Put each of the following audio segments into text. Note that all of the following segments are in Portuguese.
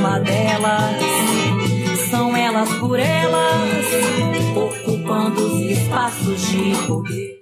Uma delas, são elas por elas, ocupando os espaços de poder.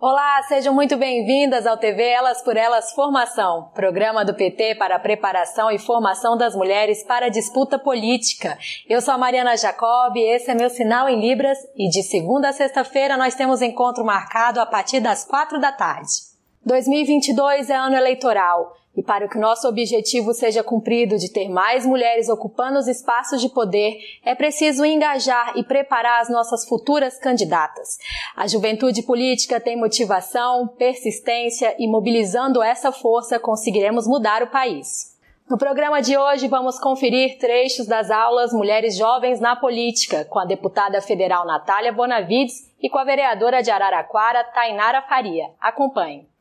Olá, sejam muito bem-vindas ao TV Elas por Elas Formação, programa do PT para a preparação e formação das mulheres para a disputa política. Eu sou a Mariana Jacob, esse é meu sinal em Libras e de segunda a sexta-feira nós temos encontro marcado a partir das quatro da tarde. 2022 é ano eleitoral e para que o nosso objetivo seja cumprido de ter mais mulheres ocupando os espaços de poder, é preciso engajar e preparar as nossas futuras candidatas. A juventude política tem motivação, persistência e mobilizando essa força conseguiremos mudar o país. No programa de hoje vamos conferir trechos das aulas Mulheres Jovens na Política com a deputada federal Natália Bonavides e com a vereadora de Araraquara, Tainara Faria. Acompanhe.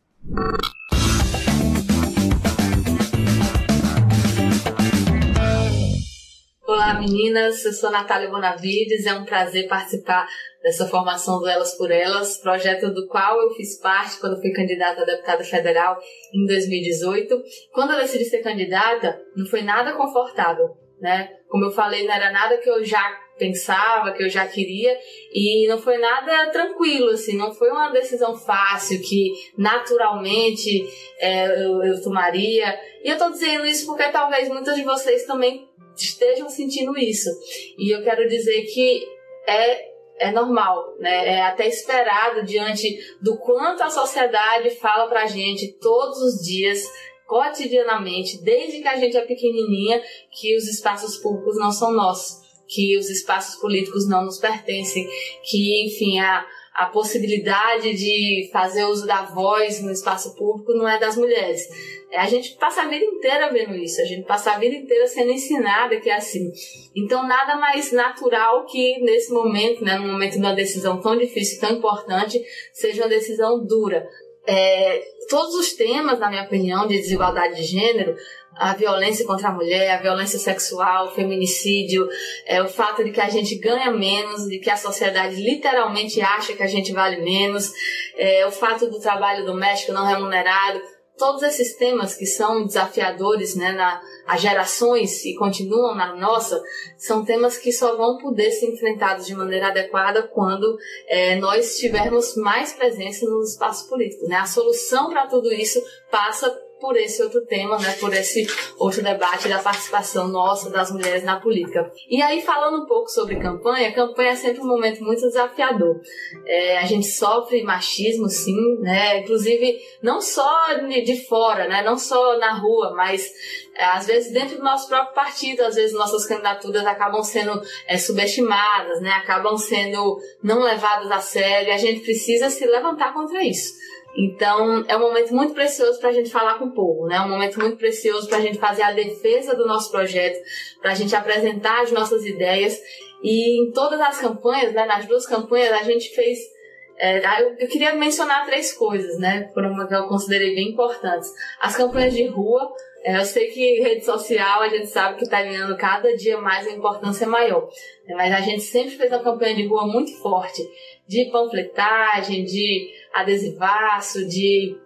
Olá meninas, eu sou Natália Bonavides, é um prazer participar dessa formação do Elas por Elas, projeto do qual eu fiz parte quando fui candidata a deputada federal em 2018. Quando eu decidi ser candidata, não foi nada confortável, né? Como eu falei, não era nada que eu já pensava, que eu já queria, e não foi nada tranquilo, assim, não foi uma decisão fácil que naturalmente é, eu, eu tomaria. E eu tô dizendo isso porque talvez muitas de vocês também estejam sentindo isso. E eu quero dizer que é é normal, né? É até esperado diante do quanto a sociedade fala pra gente todos os dias, cotidianamente, desde que a gente é pequenininha, que os espaços públicos não são nossos, que os espaços políticos não nos pertencem, que, enfim, a a possibilidade de fazer uso da voz no espaço público não é das mulheres. É, a gente passa a vida inteira vendo isso, a gente passa a vida inteira sendo ensinada que é assim. Então, nada mais natural que nesse momento, né, no momento de uma decisão tão difícil, tão importante, seja uma decisão dura. É, todos os temas, na minha opinião, de desigualdade de gênero, a violência contra a mulher, a violência sexual, o feminicídio, é, o fato de que a gente ganha menos, de que a sociedade literalmente acha que a gente vale menos, é, o fato do trabalho doméstico não remunerado, todos esses temas que são desafiadores né, na, as gerações e continuam na nossa, são temas que só vão poder ser enfrentados de maneira adequada quando é, nós tivermos mais presença no espaço político. Né? A solução para tudo isso passa por esse outro tema, né, por esse outro debate da participação nossa das mulheres na política. E aí, falando um pouco sobre campanha, campanha é sempre um momento muito desafiador. É, a gente sofre machismo, sim, né, inclusive não só de fora, né, não só na rua, mas é, às vezes dentro do nosso próprio partido, às vezes nossas candidaturas acabam sendo é, subestimadas, né, acabam sendo não levadas a sério, a gente precisa se levantar contra isso. Então, é um momento muito precioso para a gente falar com o povo, né? É um momento muito precioso para a gente fazer a defesa do nosso projeto, para a gente apresentar as nossas ideias. E em todas as campanhas, né, nas duas campanhas, a gente fez. É, eu, eu, queria mencionar três coisas, né? Por uma que eu considerei bem importantes. As campanhas de rua. É, eu sei que rede social a gente sabe que está ganhando cada dia mais a importância maior. Mas a gente sempre fez uma campanha de rua muito forte de panfletagem, de adesivaço, de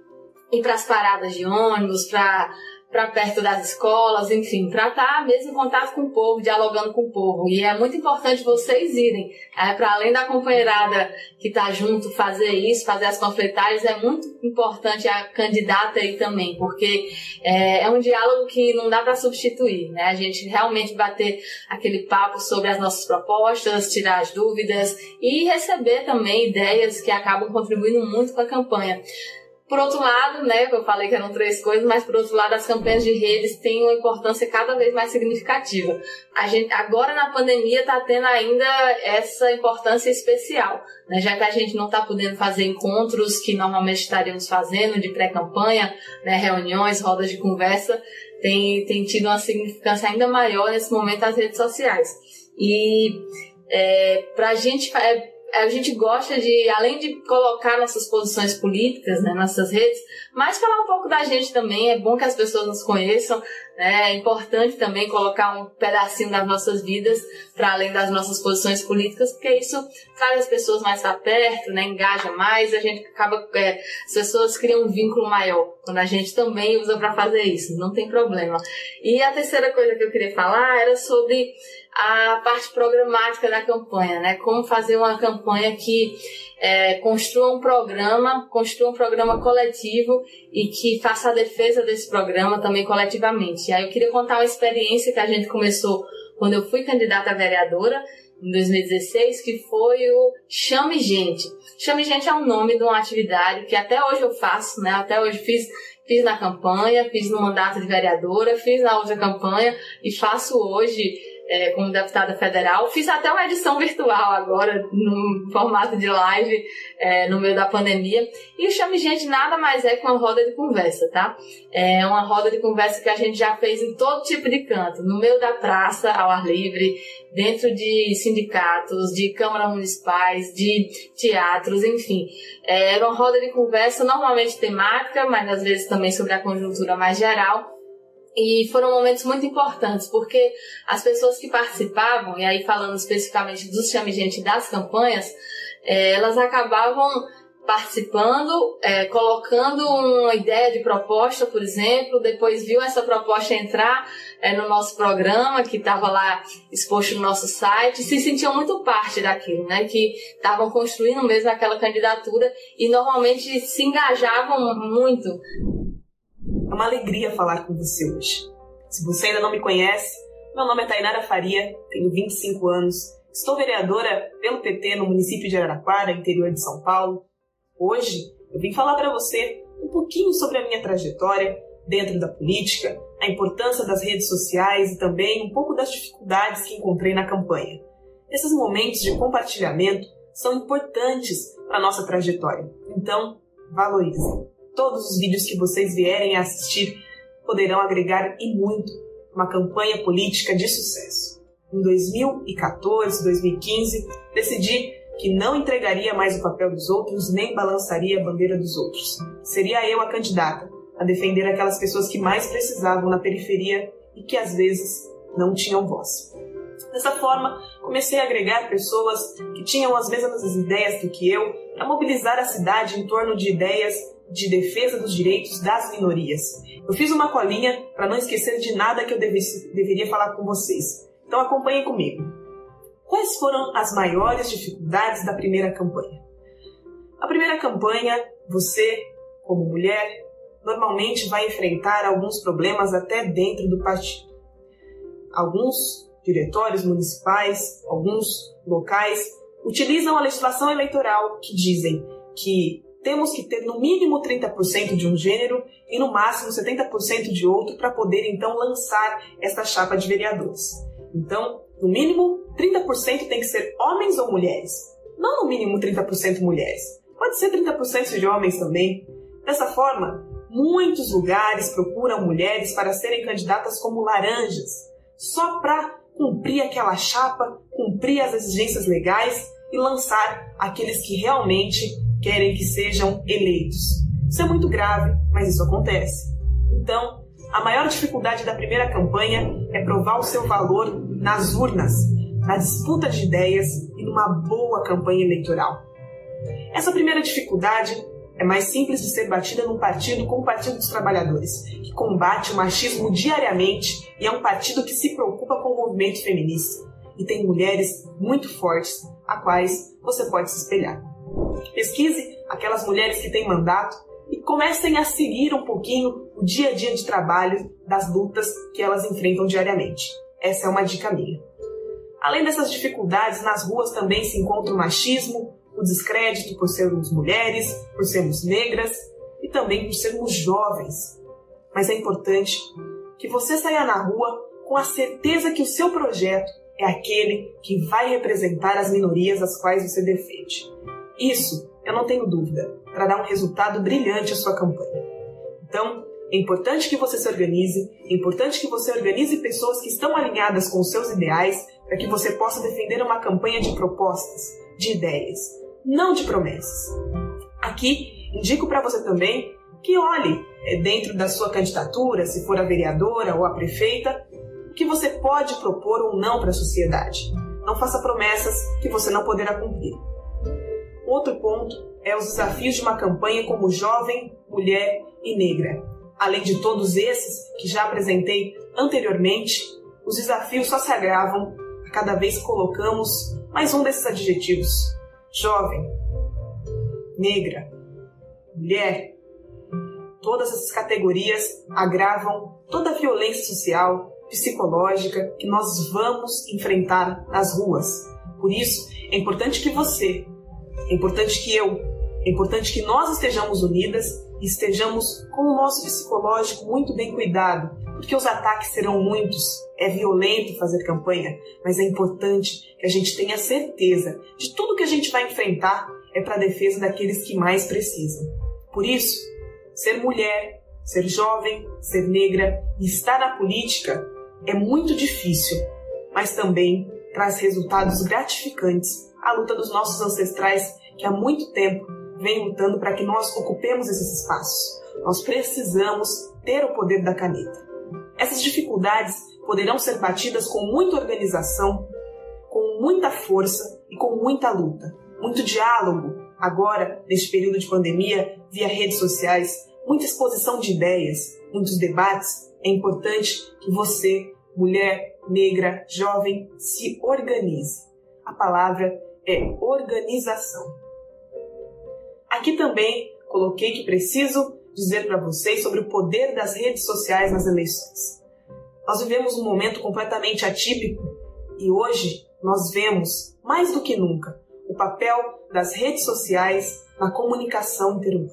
ir para as paradas de ônibus, para para perto das escolas, enfim, para estar tá mesmo em contato com o povo, dialogando com o povo. E é muito importante vocês irem, é, para além da companheirada que está junto, fazer isso, fazer as panfletárias, é muito importante a candidata aí também, porque é, é um diálogo que não dá para substituir, né? A gente realmente bater aquele papo sobre as nossas propostas, tirar as dúvidas e receber também ideias que acabam contribuindo muito com a campanha. Por outro lado, né, eu falei que eram três coisas, mas por outro lado, as campanhas de redes têm uma importância cada vez mais significativa. A gente, agora na pandemia está tendo ainda essa importância especial, né, já que a gente não está podendo fazer encontros que normalmente estaríamos fazendo de pré-campanha, né, reuniões, rodas de conversa, tem, tem tido uma significância ainda maior nesse momento as redes sociais. E é, para a gente é, a gente gosta de, além de colocar nossas posições políticas, né, nossas redes, mas falar um pouco da gente também. É bom que as pessoas nos conheçam. É importante também colocar um pedacinho das nossas vidas para além das nossas posições políticas, porque isso traz as pessoas mais para perto, né? engaja mais, a gente acaba. É, as pessoas criam um vínculo maior quando a gente também usa para fazer isso, não tem problema. E a terceira coisa que eu queria falar era sobre a parte programática da campanha, né? Como fazer uma campanha que é, construa um programa, construa um programa coletivo e que faça a defesa desse programa também coletivamente. E aí eu queria contar uma experiência que a gente começou quando eu fui candidata a vereadora em 2016, que foi o Chame Gente. Chame Gente é o nome de uma atividade que até hoje eu faço, né? Até hoje fiz fiz na campanha, fiz no mandato de vereadora, fiz na outra campanha e faço hoje é, como deputada federal. Fiz até uma edição virtual agora, no formato de live, é, no meio da pandemia. E o Chame Gente nada mais é que uma roda de conversa, tá? É uma roda de conversa que a gente já fez em todo tipo de canto, no meio da praça, ao ar livre, dentro de sindicatos, de câmaras municipais, de teatros, enfim. É, era uma roda de conversa normalmente temática, mas às vezes também sobre a conjuntura mais geral e foram momentos muito importantes, porque as pessoas que participavam, e aí falando especificamente dos chame gente das campanhas, é, elas acabavam participando, é, colocando uma ideia de proposta, por exemplo, depois viu essa proposta entrar é, no nosso programa, que estava lá exposto no nosso site, se sentiam muito parte daquilo, né? Que estavam construindo mesmo aquela candidatura e normalmente se engajavam muito é uma alegria falar com você hoje. Se você ainda não me conhece, meu nome é Tainara Faria, tenho 25 anos, estou vereadora pelo PT no município de Araraquara, interior de São Paulo. Hoje eu vim falar para você um pouquinho sobre a minha trajetória dentro da política, a importância das redes sociais e também um pouco das dificuldades que encontrei na campanha. Esses momentos de compartilhamento são importantes para nossa trajetória, então valorize. Todos os vídeos que vocês vierem a assistir poderão agregar e muito uma campanha política de sucesso. Em 2014, 2015, decidi que não entregaria mais o papel dos outros nem balançaria a bandeira dos outros. Seria eu a candidata a defender aquelas pessoas que mais precisavam na periferia e que às vezes não tinham voz. Dessa forma, comecei a agregar pessoas que tinham as mesmas ideias do que eu para mobilizar a cidade em torno de ideias de defesa dos direitos das minorias. Eu fiz uma colinha para não esquecer de nada que eu devesse, deveria falar com vocês. Então acompanhem comigo. Quais foram as maiores dificuldades da primeira campanha? A primeira campanha, você, como mulher, normalmente vai enfrentar alguns problemas até dentro do partido. Alguns diretórios municipais, alguns locais, utilizam a legislação eleitoral que dizem que temos que ter no mínimo 30% de um gênero e no máximo 70% de outro para poder então lançar esta chapa de vereadores. Então, no mínimo 30% tem que ser homens ou mulheres. Não no mínimo 30% mulheres. Pode ser 30% de homens também. Dessa forma, muitos lugares procuram mulheres para serem candidatas como laranjas, só para cumprir aquela chapa, cumprir as exigências legais e lançar aqueles que realmente querem que sejam eleitos. Isso é muito grave, mas isso acontece. Então, a maior dificuldade da primeira campanha é provar o seu valor nas urnas, na disputa de ideias e numa boa campanha eleitoral. Essa primeira dificuldade é mais simples de ser batida num partido como o Partido dos Trabalhadores, que combate o machismo diariamente e é um partido que se preocupa com o movimento feminista e tem mulheres muito fortes a quais você pode se espelhar. Pesquise aquelas mulheres que têm mandato e comecem a seguir um pouquinho o dia a dia de trabalho das lutas que elas enfrentam diariamente. Essa é uma dica minha. Além dessas dificuldades, nas ruas também se encontra o machismo, o descrédito por sermos mulheres, por sermos negras e também por sermos jovens. Mas é importante que você saia na rua com a certeza que o seu projeto é aquele que vai representar as minorias às quais você defende. Isso, eu não tenho dúvida, trará um resultado brilhante à sua campanha. Então, é importante que você se organize, é importante que você organize pessoas que estão alinhadas com os seus ideais para que você possa defender uma campanha de propostas, de ideias, não de promessas. Aqui, indico para você também que olhe é, dentro da sua candidatura, se for a vereadora ou a prefeita, o que você pode propor ou não para a sociedade. Não faça promessas que você não poderá cumprir. Outro ponto é os desafios de uma campanha como jovem, mulher e negra. Além de todos esses que já apresentei anteriormente, os desafios só se agravam a cada vez que colocamos mais um desses adjetivos: jovem, negra, mulher. Todas essas categorias agravam toda a violência social, psicológica que nós vamos enfrentar nas ruas. Por isso, é importante que você, é importante que eu, é importante que nós estejamos unidas e estejamos com o nosso psicológico muito bem cuidado, porque os ataques serão muitos. É violento fazer campanha, mas é importante que a gente tenha certeza de tudo que a gente vai enfrentar é para a defesa daqueles que mais precisam. Por isso, ser mulher, ser jovem, ser negra e estar na política é muito difícil, mas também traz resultados gratificantes a luta dos nossos ancestrais que há muito tempo vem lutando para que nós ocupemos esses espaços. Nós precisamos ter o poder da caneta. Essas dificuldades poderão ser batidas com muita organização, com muita força e com muita luta, muito diálogo. Agora, neste período de pandemia, via redes sociais, muita exposição de ideias, muitos debates. É importante que você, mulher, negra, jovem, se organize. A palavra é organização. Aqui também coloquei que preciso dizer para vocês sobre o poder das redes sociais nas eleições. Nós vivemos um momento completamente atípico e hoje nós vemos, mais do que nunca, o papel das redes sociais na comunicação interhumana.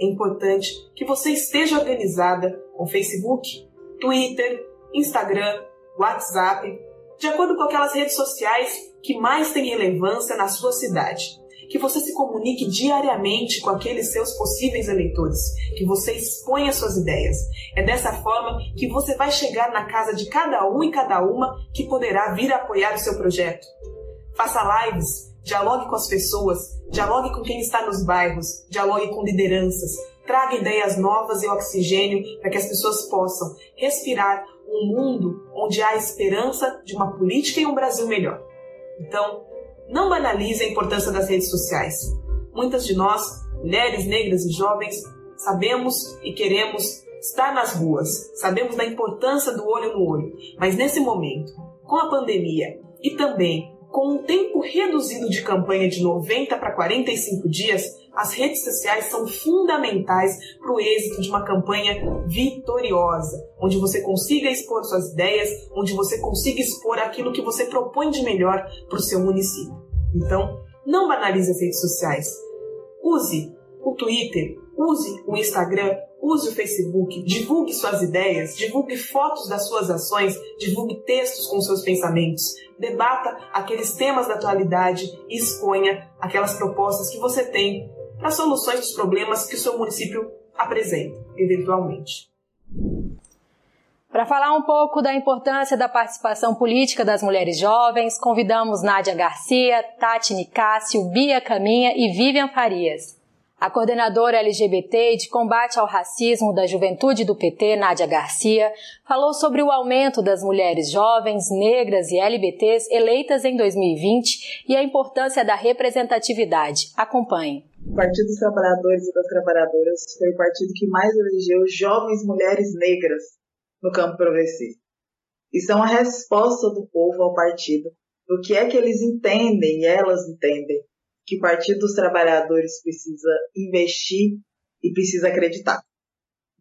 É importante que você esteja organizada com Facebook, Twitter, Instagram, WhatsApp, de acordo com aquelas redes sociais que mais têm relevância na sua cidade. Que você se comunique diariamente com aqueles seus possíveis eleitores, que você exponha suas ideias. É dessa forma que você vai chegar na casa de cada um e cada uma que poderá vir apoiar o seu projeto. Faça lives, dialogue com as pessoas, dialogue com quem está nos bairros, dialogue com lideranças, traga ideias novas e oxigênio para que as pessoas possam respirar um mundo onde há esperança de uma política e um Brasil melhor. Então, não banalize a importância das redes sociais. Muitas de nós, mulheres, negras e jovens, sabemos e queremos estar nas ruas, sabemos da importância do olho no olho, mas nesse momento, com a pandemia e também com um tempo reduzido de campanha de 90 para 45 dias, as redes sociais são fundamentais para o êxito de uma campanha vitoriosa, onde você consiga expor suas ideias, onde você consiga expor aquilo que você propõe de melhor para o seu município. Então, não banalize as redes sociais. Use o Twitter, use o Instagram, use o Facebook, divulgue suas ideias, divulgue fotos das suas ações, divulgue textos com seus pensamentos, debata aqueles temas da atualidade e exponha aquelas propostas que você tem para soluções dos problemas que o seu município apresenta, eventualmente. Para falar um pouco da importância da participação política das mulheres jovens, convidamos Nádia Garcia, Tati Nicásio, Bia Caminha e Vivian Farias. A coordenadora LGBT de combate ao racismo da juventude do PT, Nádia Garcia, falou sobre o aumento das mulheres jovens, negras e LBTs eleitas em 2020 e a importância da representatividade. Acompanhe. O Partido dos Trabalhadores e das Trabalhadoras foi o partido que mais elegeu jovens mulheres negras no campo progressista. Isso é uma resposta do povo ao partido, do que é que eles entendem e elas entendem que o Partido dos Trabalhadores precisa investir e precisa acreditar.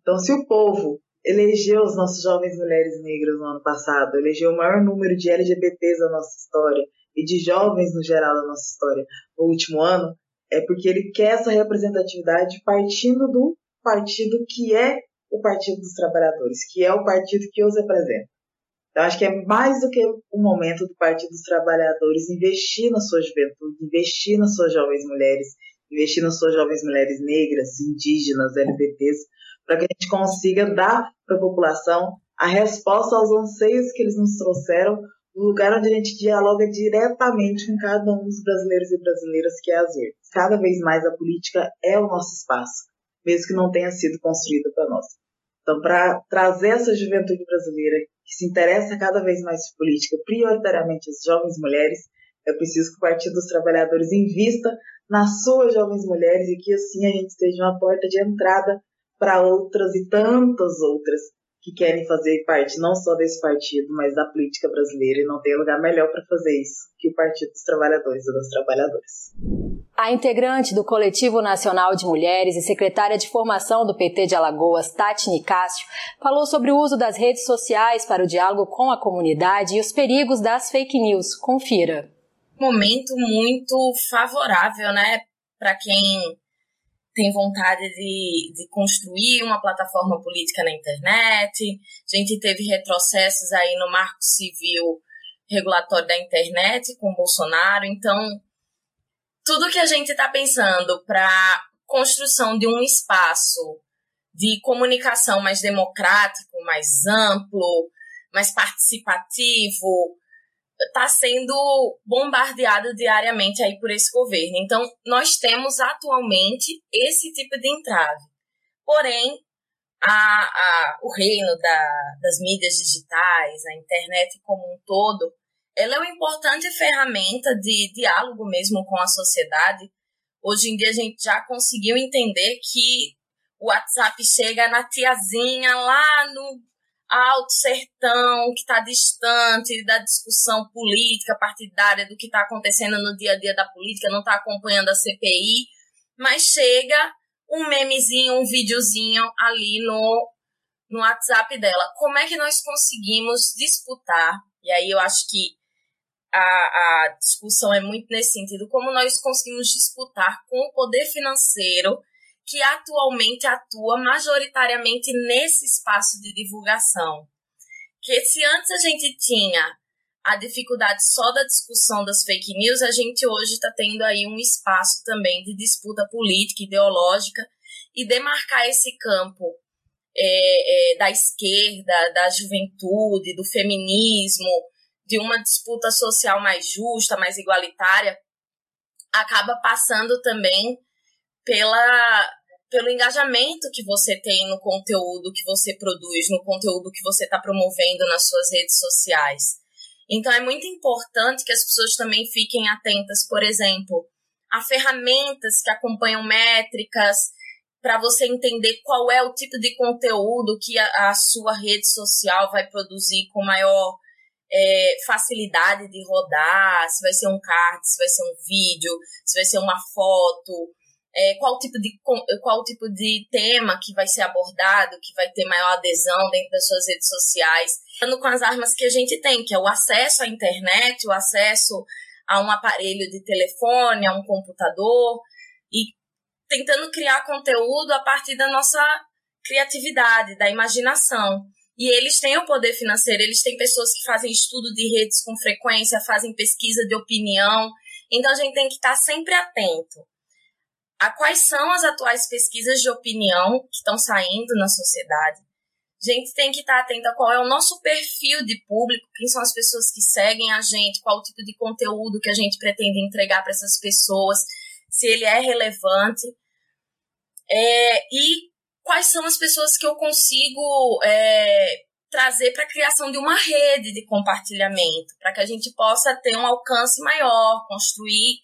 Então, se o povo elegeu as nossas jovens mulheres negras no ano passado, elegeu o maior número de LGBTs da nossa história e de jovens no geral da nossa história no último ano, é porque ele quer essa representatividade partindo do partido que é o Partido dos Trabalhadores, que é o partido que os representa. Então, acho que é mais do que o momento do Partido dos Trabalhadores investir na sua juventude, investir nas suas jovens mulheres, investir nas suas jovens mulheres negras, indígenas, LGBTs, para que a gente consiga dar para a população a resposta aos anseios que eles nos trouxeram, no lugar onde a gente dialoga diretamente com cada um dos brasileiros e brasileiras que é as. Cada vez mais a política é o nosso espaço, mesmo que não tenha sido construída para nós. Então, para trazer essa juventude brasileira que se interessa cada vez mais por política, prioritariamente as jovens mulheres, é preciso que o Partido dos Trabalhadores invista nas suas jovens mulheres e que assim a gente seja uma porta de entrada para outras e tantas outras que querem fazer parte não só desse partido, mas da política brasileira e não tem lugar melhor para fazer isso que o Partido dos Trabalhadores e das Trabalhadoras. A integrante do Coletivo Nacional de Mulheres e secretária de formação do PT de Alagoas, Tati Nicásio, falou sobre o uso das redes sociais para o diálogo com a comunidade e os perigos das fake news. Confira. Momento muito favorável, né, para quem tem vontade de, de construir uma plataforma política na internet. A gente teve retrocessos aí no marco civil regulatório da internet com Bolsonaro. Então, tudo que a gente está pensando para construção de um espaço de comunicação mais democrático, mais amplo, mais participativo, está sendo bombardeado diariamente aí por esse governo. Então, nós temos atualmente esse tipo de entrave. Porém, a, a, o reino da, das mídias digitais, a internet como um todo, ela é uma importante ferramenta de diálogo mesmo com a sociedade. Hoje em dia a gente já conseguiu entender que o WhatsApp chega na tiazinha lá no alto sertão, que está distante da discussão política partidária, do que está acontecendo no dia a dia da política, não está acompanhando a CPI, mas chega um memezinho, um videozinho ali no, no WhatsApp dela. Como é que nós conseguimos disputar? E aí eu acho que a, a discussão é muito nesse sentido, como nós conseguimos disputar com o poder financeiro que atualmente atua majoritariamente nesse espaço de divulgação. Que se antes a gente tinha a dificuldade só da discussão das fake news, a gente hoje está tendo aí um espaço também de disputa política, ideológica, e demarcar esse campo é, é, da esquerda, da juventude, do feminismo, de uma disputa social mais justa, mais igualitária, acaba passando também pela, pelo engajamento que você tem no conteúdo que você produz, no conteúdo que você está promovendo nas suas redes sociais. Então é muito importante que as pessoas também fiquem atentas, por exemplo, a ferramentas que acompanham métricas para você entender qual é o tipo de conteúdo que a, a sua rede social vai produzir com maior é, facilidade de rodar, se vai ser um card, se vai ser um vídeo, se vai ser uma foto, é, qual, tipo de, qual tipo de tema que vai ser abordado, que vai ter maior adesão dentro das suas redes sociais, com as armas que a gente tem, que é o acesso à internet, o acesso a um aparelho de telefone, a um computador, e tentando criar conteúdo a partir da nossa criatividade, da imaginação. E eles têm o poder financeiro, eles têm pessoas que fazem estudo de redes com frequência, fazem pesquisa de opinião. Então a gente tem que estar sempre atento a quais são as atuais pesquisas de opinião que estão saindo na sociedade. A gente tem que estar atento a qual é o nosso perfil de público, quem são as pessoas que seguem a gente, qual o tipo de conteúdo que a gente pretende entregar para essas pessoas, se ele é relevante. É, e quais são as pessoas que eu consigo é, trazer para a criação de uma rede de compartilhamento, para que a gente possa ter um alcance maior, construir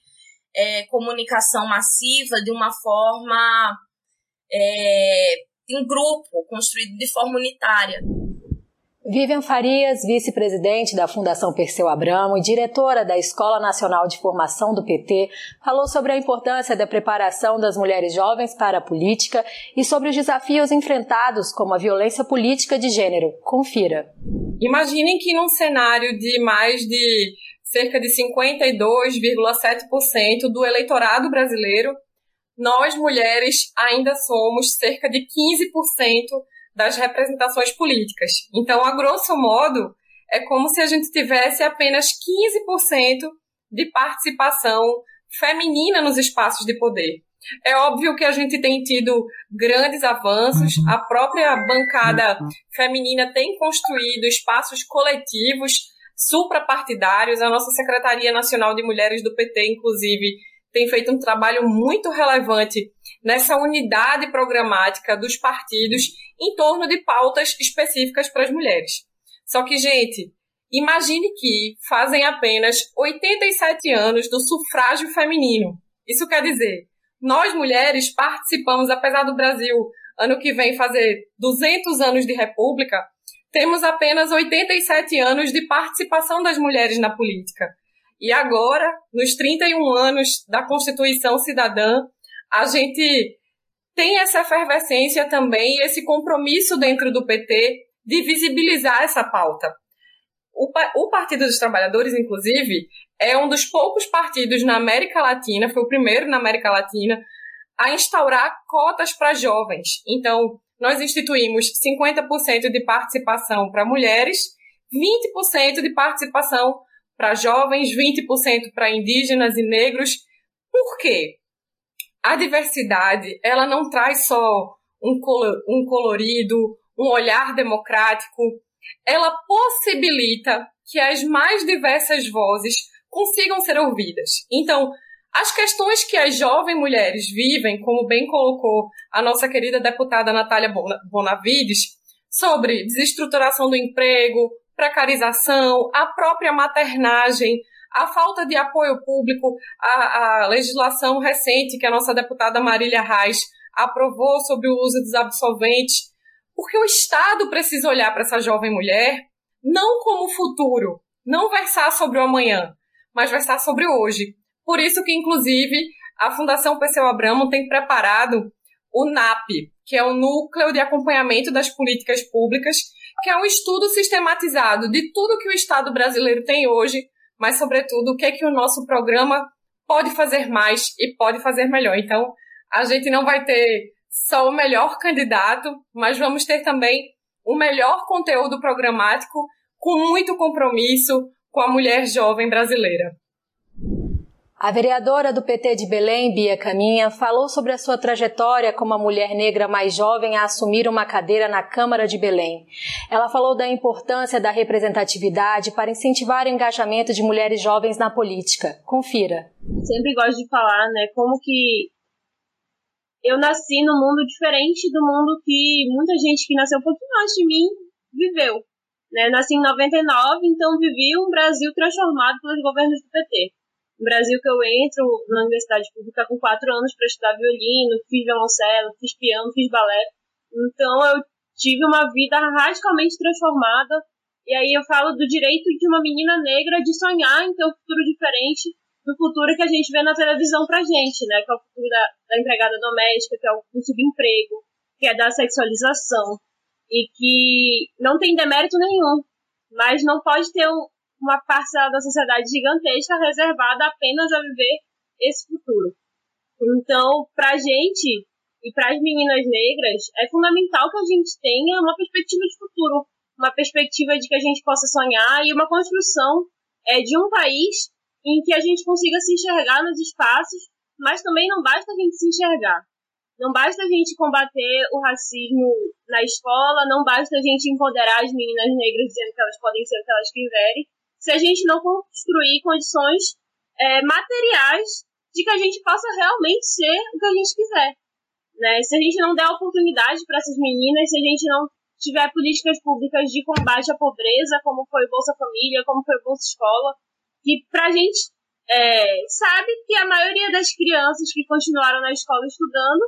é, comunicação massiva de uma forma é, em grupo, construído de forma unitária. Vivian Farias, vice-presidente da Fundação Perseu Abramo e diretora da Escola Nacional de Formação do PT, falou sobre a importância da preparação das mulheres jovens para a política e sobre os desafios enfrentados, como a violência política de gênero. Confira. Imaginem que num cenário de mais de cerca de 52,7% do eleitorado brasileiro, nós mulheres ainda somos cerca de 15% das representações políticas. Então, a grosso modo, é como se a gente tivesse apenas 15% de participação feminina nos espaços de poder. É óbvio que a gente tem tido grandes avanços, uhum. a própria bancada uhum. feminina tem construído espaços coletivos suprapartidários, a nossa Secretaria Nacional de Mulheres do PT, inclusive, tem feito um trabalho muito relevante nessa unidade programática dos partidos em torno de pautas específicas para as mulheres. Só que, gente, imagine que fazem apenas 87 anos do sufrágio feminino. Isso quer dizer, nós mulheres participamos, apesar do Brasil ano que vem fazer 200 anos de república, temos apenas 87 anos de participação das mulheres na política. E agora, nos 31 anos da Constituição Cidadã, a gente tem essa efervescência também, esse compromisso dentro do PT de visibilizar essa pauta. O, o, Partido dos Trabalhadores, inclusive, é um dos poucos partidos na América Latina, foi o primeiro na América Latina, a instaurar cotas para jovens. Então, nós instituímos 50% de participação para mulheres, 20% de participação para jovens, 20% para indígenas e negros. Por quê? A diversidade, ela não traz só um, um colorido, um olhar democrático, ela possibilita que as mais diversas vozes consigam ser ouvidas. Então, as questões que as jovens mulheres vivem, como bem colocou a nossa querida deputada Natália Bonavides, sobre desestruturação do emprego, precarização, a própria maternagem, a falta de apoio público, a, a legislação recente que a nossa deputada Marília Reis aprovou sobre o uso dos absolventes, porque o Estado precisa olhar para essa jovem mulher não como futuro, não versar sobre o amanhã, mas versar sobre o hoje. Por isso que, inclusive, a Fundação Perseu Abramo tem preparado o NAP, que é o Núcleo de Acompanhamento das Políticas Públicas, que é um estudo sistematizado de tudo que o Estado brasileiro tem hoje, mas, sobretudo, o que é que o nosso programa pode fazer mais e pode fazer melhor. Então, a gente não vai ter só o melhor candidato, mas vamos ter também o melhor conteúdo programático com muito compromisso com a mulher jovem brasileira. A vereadora do PT de Belém, Bia Caminha, falou sobre a sua trajetória como a mulher negra mais jovem a assumir uma cadeira na Câmara de Belém. Ela falou da importância da representatividade para incentivar o engajamento de mulheres jovens na política. Confira. Sempre gosto de falar, né, como que eu nasci num mundo diferente do mundo que muita gente que nasceu um pouquinho antes de mim viveu. Né? Nasci em 99, então vivi um Brasil transformado pelos governos do PT. No Brasil que eu entro na universidade pública com quatro anos para estudar violino, fiz violoncelo, fiz piano, fiz balé. Então eu tive uma vida radicalmente transformada. E aí eu falo do direito de uma menina negra de sonhar em ter um futuro diferente do futuro que a gente vê na televisão pra gente, né? Que é o futuro da, da empregada doméstica, que é o do subemprego, que é da sexualização. E que não tem demérito nenhum. Mas não pode ter um, uma parcela da sociedade gigantesca reservada apenas a viver esse futuro. Então, para a gente e para as meninas negras, é fundamental que a gente tenha uma perspectiva de futuro, uma perspectiva de que a gente possa sonhar e uma construção é, de um país em que a gente consiga se enxergar nos espaços, mas também não basta a gente se enxergar. Não basta a gente combater o racismo na escola, não basta a gente empoderar as meninas negras dizendo que elas podem ser o que elas quiserem, se a gente não construir condições é, materiais de que a gente possa realmente ser o que a gente quiser. Né? Se a gente não der oportunidade para essas meninas, se a gente não tiver políticas públicas de combate à pobreza, como foi Bolsa Família, como foi Bolsa Escola, que a gente é, sabe que a maioria das crianças que continuaram na escola estudando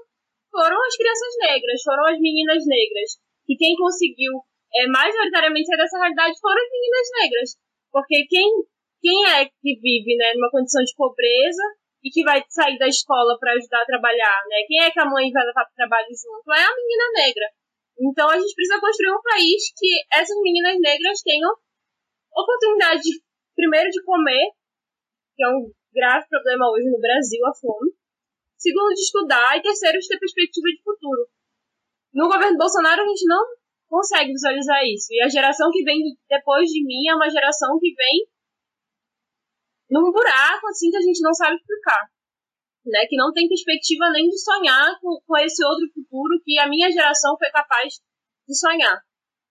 foram as crianças negras, foram as meninas negras. E quem conseguiu é, majoritariamente sair dessa realidade foram as meninas negras. Porque quem, quem é que vive né, numa condição de pobreza e que vai sair da escola para ajudar a trabalhar? Né? Quem é que a mãe vai levar para o trabalho junto? É a menina negra. Então a gente precisa construir um país que essas meninas negras tenham oportunidade, de, primeiro, de comer, que é um grave problema hoje no Brasil, a fome. Segundo, de estudar. E terceiro, de ter perspectiva de futuro. No governo Bolsonaro, a gente não consegue visualizar isso. E a geração que vem depois de mim é uma geração que vem num buraco, assim, que a gente não sabe explicar. Né? Que não tem perspectiva nem de sonhar com, com esse outro futuro que a minha geração foi capaz de sonhar.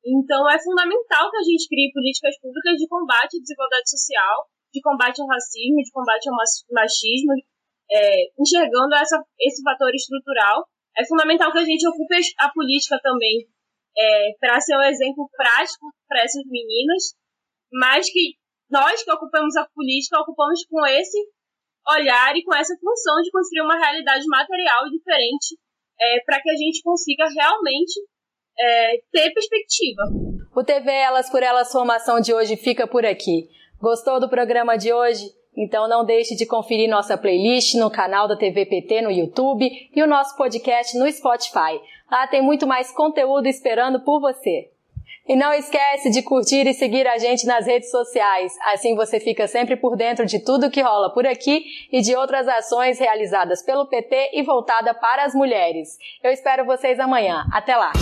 Então, é fundamental que a gente crie políticas públicas de combate à desigualdade social, de combate ao racismo, de combate ao machismo, é, enxergando essa, esse fator estrutural. É fundamental que a gente ocupe a política também é, para ser um exemplo prático para essas meninas, mas que nós que ocupamos a política ocupamos com esse olhar e com essa função de construir uma realidade material diferente é, para que a gente consiga realmente é, ter perspectiva. O TV Elas por Elas Formação de hoje fica por aqui. Gostou do programa de hoje? Então não deixe de conferir nossa playlist no canal da TV PT no YouTube e o nosso podcast no Spotify. Lá tem muito mais conteúdo esperando por você. E não esquece de curtir e seguir a gente nas redes sociais. Assim você fica sempre por dentro de tudo que rola por aqui e de outras ações realizadas pelo PT e voltada para as mulheres. Eu espero vocês amanhã. Até lá!